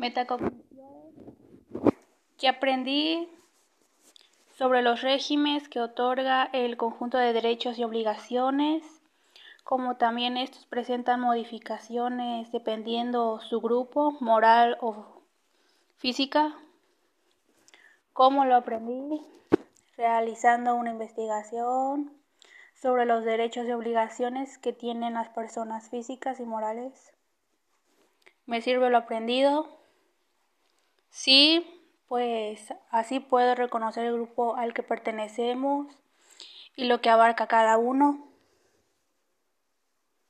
Metacognición. Que aprendí sobre los regímenes que otorga el conjunto de derechos y obligaciones, como también estos presentan modificaciones dependiendo su grupo, moral o física. ¿Cómo lo aprendí? Realizando una investigación sobre los derechos y obligaciones que tienen las personas físicas y morales. ¿Me sirve lo aprendido? Sí, pues así puedo reconocer el grupo al que pertenecemos y lo que abarca cada uno.